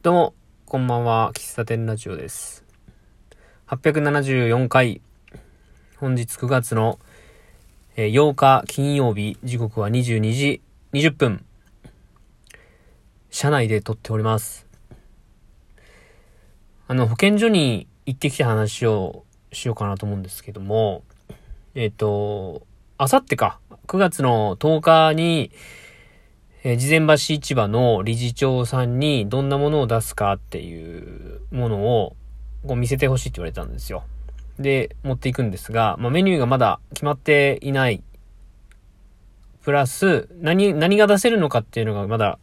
どうも、こんばんは。喫茶店ラジオです。874回。本日9月の8日金曜日、時刻は22時20分。車内で撮っております。あの、保健所に行ってきた話をしようかなと思うんですけども、えっ、と、あさってか、9月の10日に、えー事前橋市場の理事長さんにどんなものを出すかっていうものをこう見せてほしいって言われたんですよ。で、持っていくんですが、まあ、メニューがまだ決まっていない。プラス、何、何が出せるのかっていうのがまだ、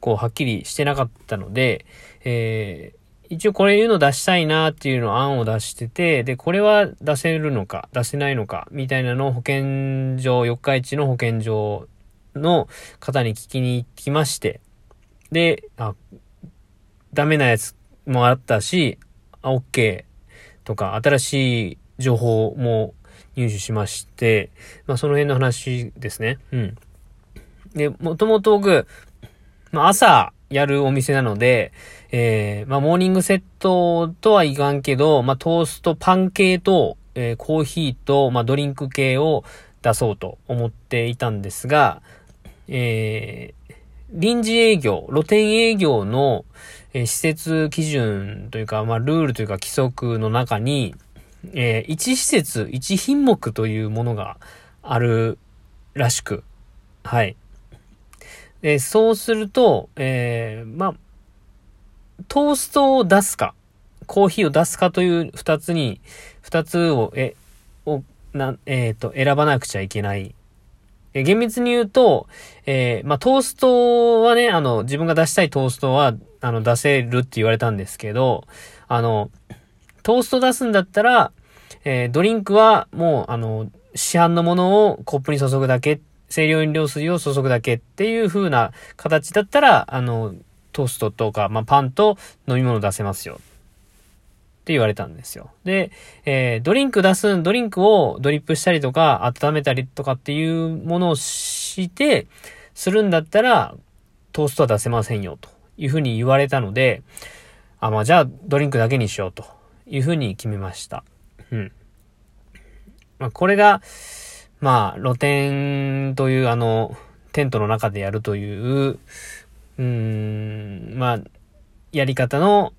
こう、はっきりしてなかったので、えー一応これいうの出したいなっていうの案を出してて、で、これは出せるのか、出せないのか、みたいなのを保健所、四日市の保健所の方に聞きに行きまして、で、あ、ダメなやつもあったし、あ、OK とか、新しい情報も入手しまして、まあその辺の話ですね。うん。で、もともと僕、まあ朝やるお店なので、えー、まあモーニングセットとはいかんけど、まあトースト、パン系と、えーコーヒーと、まあドリンク系を出そうと思っていたんですが、えー、臨時営業、露店営業の、えー施設基準というか、まあ、ルールというか規則の中に、えー、1施設、1品目というものがあるらしく、はい。で、そうすると、えー、まあ、トーストを出すか、コーヒーを出すかという二つに、二つを、え、を、な、えっ、と、選ばなくちゃいけないえ厳密に言うと、えーまあ、トーストはね、あの、自分が出したいトーストは、あの、出せるって言われたんですけど、あの、トースト出すんだったら、えードリンクはもう、あの、市販のものをコップに注ぐだけ、清涼飲料水を注ぐだけっていう風な形だったら、あの、トーストとか、まあ、パンと飲み物出せますよ。って言われたんですよ。で、えードリンク出すん、ドリンクをドリップしたりとか、温めたりとかっていうものをして、するんだったら、トーストは出せませんよ、というふうに言われたので、あ、まあじゃあドリンクだけにしよう、というふうに決めました。うん。まあこれが、まあ露店というあの、テントの中でやるという、うーん、まあ、やり方の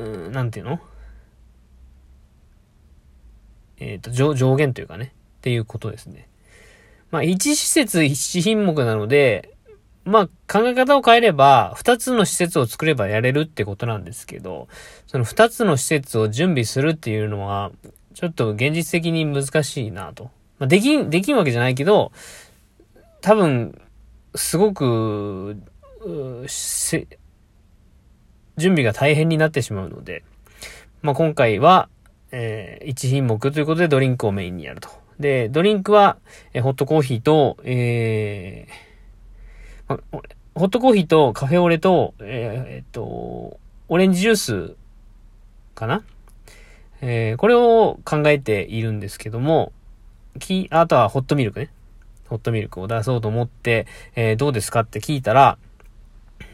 うーん、なんていうの？えっ、と、上、上限というかね、っていうことですね。まあ、一施設一品目なので、まあ、考え方を変えれば、二つの施設を作ればやれるってことなんですけど、その二つの施設を準備するっていうのは、ちょっと現実的に難しいなと。まあ、できん、できんわけじゃないけど、多分、すごく、せ準備が大変になってしまうので、まあ、今回は、えー、1品目ということでドリンクをメインにやると。で、ドリンクは、えーホットコーヒーと、えーまホットコーヒーとカフェオレと、えーえっと、オレンジジュースかな？えーこれを考えているんですけども、き、あとはホットミルクね。ホットミルクを出そうと思って、えーどうですかって聞いたら、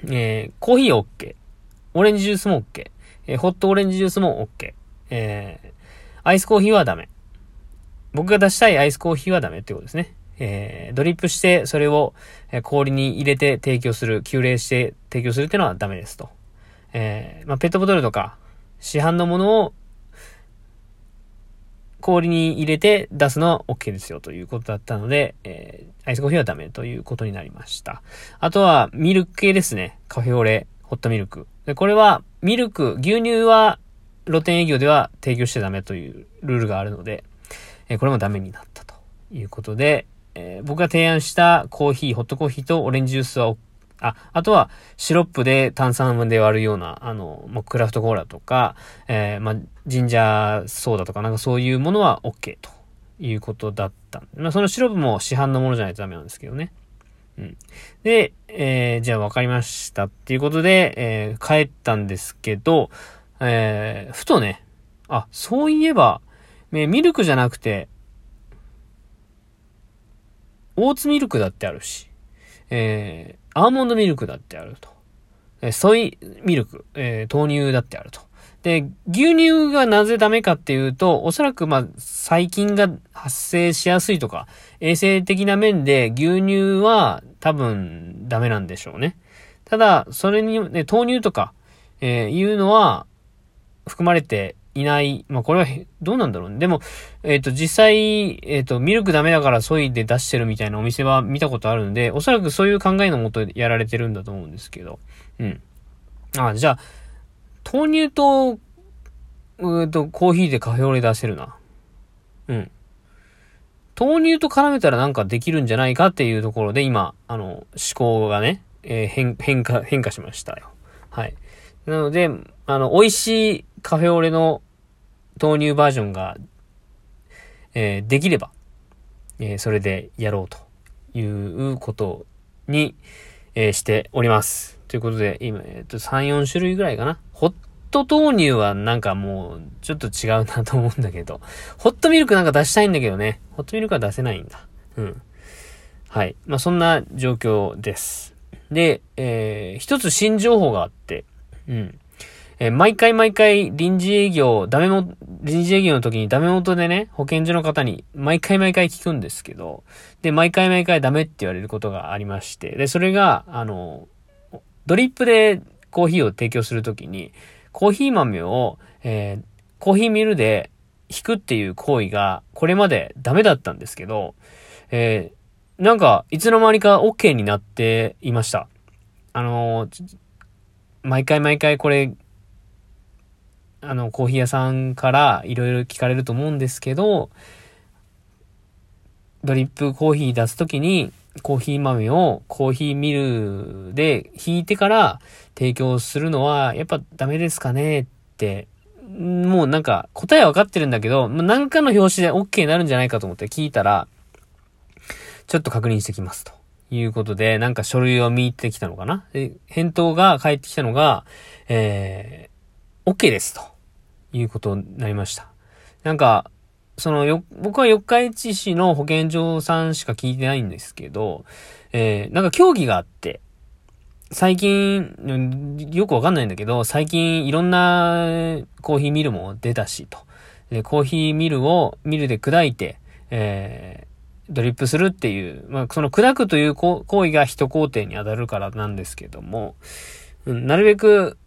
えーコーヒー OK。オレンジジュースも OK。えーホットオレンジジュースも OK。えーアイスコーヒーはダメ。僕が出したいアイスコーヒーはダメってことですね。えードリップして、それを氷に入れて提供する、急冷して提供するっていうのはダメですと。えーまあ、ペットボトルとか、市販のものを氷に入れて出すのは OK ですよということだったので、えーアイスコーヒーはダメということになりました。あとは、ミルク系ですね。カフェオレ、ホットミルク。で、これは、ミルク、牛乳は、露店営業では提供しちゃダメというルールがあるので、えこれもダメになったということで、えー僕が提案したコーヒー、ホットコーヒーとオレンジジュースは、あ、あとはシロップで炭酸で割るような、あの、まあ、クラフトコーラとか、えーまあ、ジンジャーソーダとかなんかそういうものは OK ということだった。まあ、そのシロップも市販のものじゃないとダメなんですけどね。うん。で、えーじゃあ分かりましたっていうことで、えー帰ったんですけど、えーふとね、あ、そういえば、えミルクじゃなくて、オーツミルクだってあるし、えーアーモンドミルクだってあるとえソイミルク、えー、豆乳だってあると。で、牛乳がなぜダメかっていうと、おそらくまあ、細菌が発生しやすいとか、衛生的な面で牛乳は多分ダメなんでしょうね。ただ、それに、ね、豆乳とか、えー、いうのは含まれていない。まあ、これは、どうなんだろうね。でも、えっ、ー、と、実際、えっ、ー、と、ミルクダメだからソイで出してるみたいなお店は見たことあるんで、おそらくそういう考えのもとやられてるんだと思うんですけど。うん。あ、じゃあ、豆乳と、うと、コーヒーでカフェオレ出せるな。うん。豆乳と絡めたらなんかできるんじゃないかっていうところで今、あの、思考がね、えー、変、変化、変化しましたよ。はい。なので、あの、美味しいカフェオレの豆乳バージョンが、えー、できれば、えー、それでやろうということに、えー、しております。ということで、今、えっ、と、3、4種類ぐらいかな。ホット豆乳はなんかもう、ちょっと違うなと思うんだけど、ホットミルクなんか出したいんだけどね。ホットミルクは出せないんだ。うん。はい。まあ、そんな状況です。で、えー、一つ新情報があって、うん。えー、毎回毎回臨時営業、ダメも、臨時営業の時にダメ元でね、保健所の方に毎回毎回聞くんですけど、で、毎回毎回ダメって言われることがありまして、で、それが、あの、ドリップでコーヒーを提供するときに、コーヒー豆を、えー、コーヒーミルで引くっていう行為が、これまでダメだったんですけど、えー、なんか、いつの間にか OK になっていました。あの、毎回毎回これ、あの、コーヒー屋さんからいろいろ聞かれると思うんですけど、ドリップコーヒー出すときに、コーヒー豆をコーヒーミルで引いてから提供するのは、やっぱダメですかねって、もうなんか答えは分かってるんだけど、何かの表紙で OK になるんじゃないかと思って聞いたら、ちょっと確認してきますと。いうことで、なんか書類を見てきたのかな？で、返答が返ってきたのが、えー、OK ですと。いうことになりました。なんか、そのよ、僕は四日市市の保健所さんしか聞いてないんですけど、えー、なんか競技があって、最近、よくわかんないんだけど、最近いろんなコーヒーミルも出たしと。で、コーヒーミルをミルで砕いて、えー、ドリップするっていう、まあ、その砕くという行為が一工程に当たるからなんですけども、うん、なるべく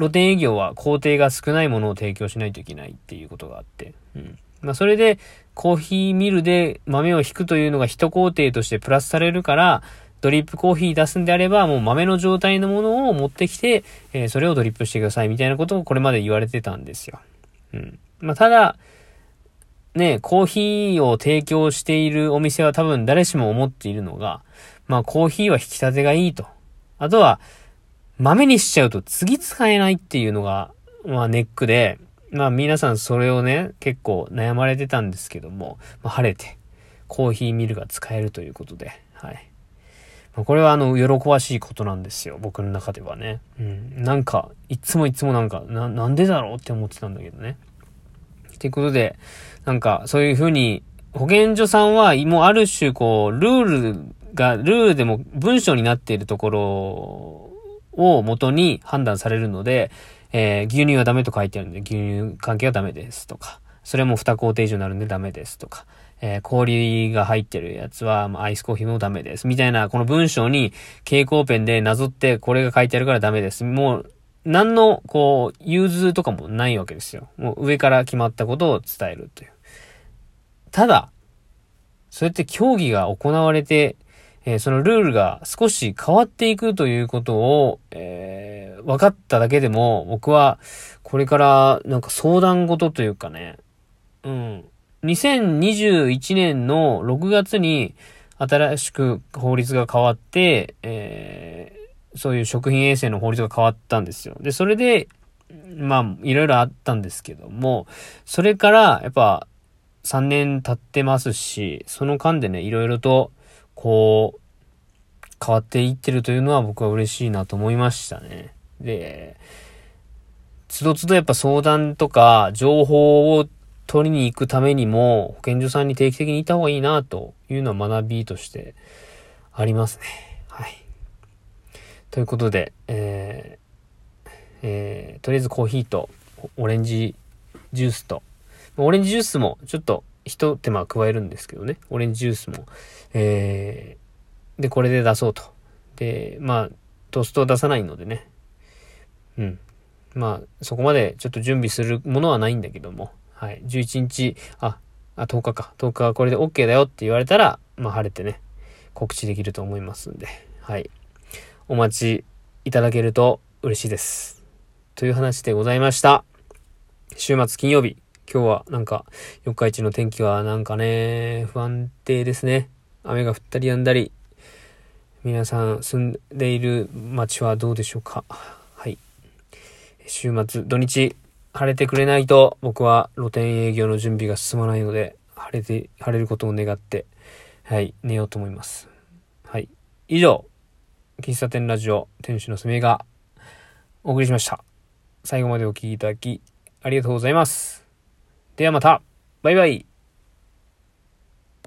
露店営業は工程が少ないものを提供しないといけないっていうことがあって、うん。まあ、それで、コーヒーミルで豆を引くというのが一工程としてプラスされるから、ドリップコーヒー出すんであれば、もう豆の状態のものを持ってきて、えー、それをドリップしてくださいみたいなことをこれまで言われてたんですよ。うん。まあ、ただ、ね、コーヒーを提供しているお店は多分誰しも思っているのが、まあ、コーヒーは引き立てがいいと。あとは、豆にしちゃうと次使えないっていうのが、まあ、ネックで、まあ皆さんそれをね、結構悩まれてたんですけども、まあ、晴れて、コーヒーミルが使えるということで、はい。まあ、これはあの、喜ばしいことなんですよ、僕の中ではね。うん。なんか、いつもいつもなんか、な、なんでだろうって思ってたんだけどね。ということで、なんか、そういうふうに、保健所さんは、もうある種こう、ルールが、ルールでも文章になっているところを元に判断されるので、えー、牛乳はダメと書いてあるんで、牛乳関係はダメですとか、それも2工程以上になるんでダメですとか、えー、氷が入ってるやつは、まあ、アイスコーヒーもダメです。みたいな、この文章に蛍光ペンでなぞってこれが書いてあるからダメです。もう、何の、こう、融通とかもないわけですよ。もう上から決まったことを伝えるという。ただ、そうやって競技が行われて、えー、そのルールが少し変わっていくということを、えー、分かっただけでも、僕は、これからなんか相談事というかね、うん。2021年の6月に新しく法律が変わって、えー、そういう食品衛生の法律が変わったんですよ。で、それで、まあ、いろいろあったんですけども、それから、やっぱ、3年経ってますし、その間でね、いろいろと、こう、変わっていってるというのは僕は嬉しいなと思いましたね。で、つどつどやっぱ相談とか情報を取りに行くためにも保健所さんに定期的にいた方がいいなというのは学びとしてありますね。はい。ということで、えーとりあえずコーヒーとオレンジジュースと、オレンジジュースもちょっと一手間加えるんですけどね、オレンジジュースも、えー、で、これで出そうと。で、まあ、トーストを出さないのでね、うん。まあ、そこまでちょっと準備するものはないんだけども、はい。11日、あ、あ、10日か。10日はこれで OK だよって言われたら、まあ、晴れてね、告知できると思いますんで、はい。お待ちいただけると嬉しいです。という話でございました。週末金曜日。今日はなんか、四日市の天気はなんかね、不安定ですね。雨が降ったり止んだり。皆さん住んでいる街はどうでしょうか？はい。週末、土日、晴れてくれないと僕は露店営業の準備が進まないので、晴れて、晴れることを願って、はい、寝ようと思います。はい。以上、喫茶店ラジオ店主のすめがお送りしました。最後までお聴きいただきありがとうございます。ではまた。バイバイ。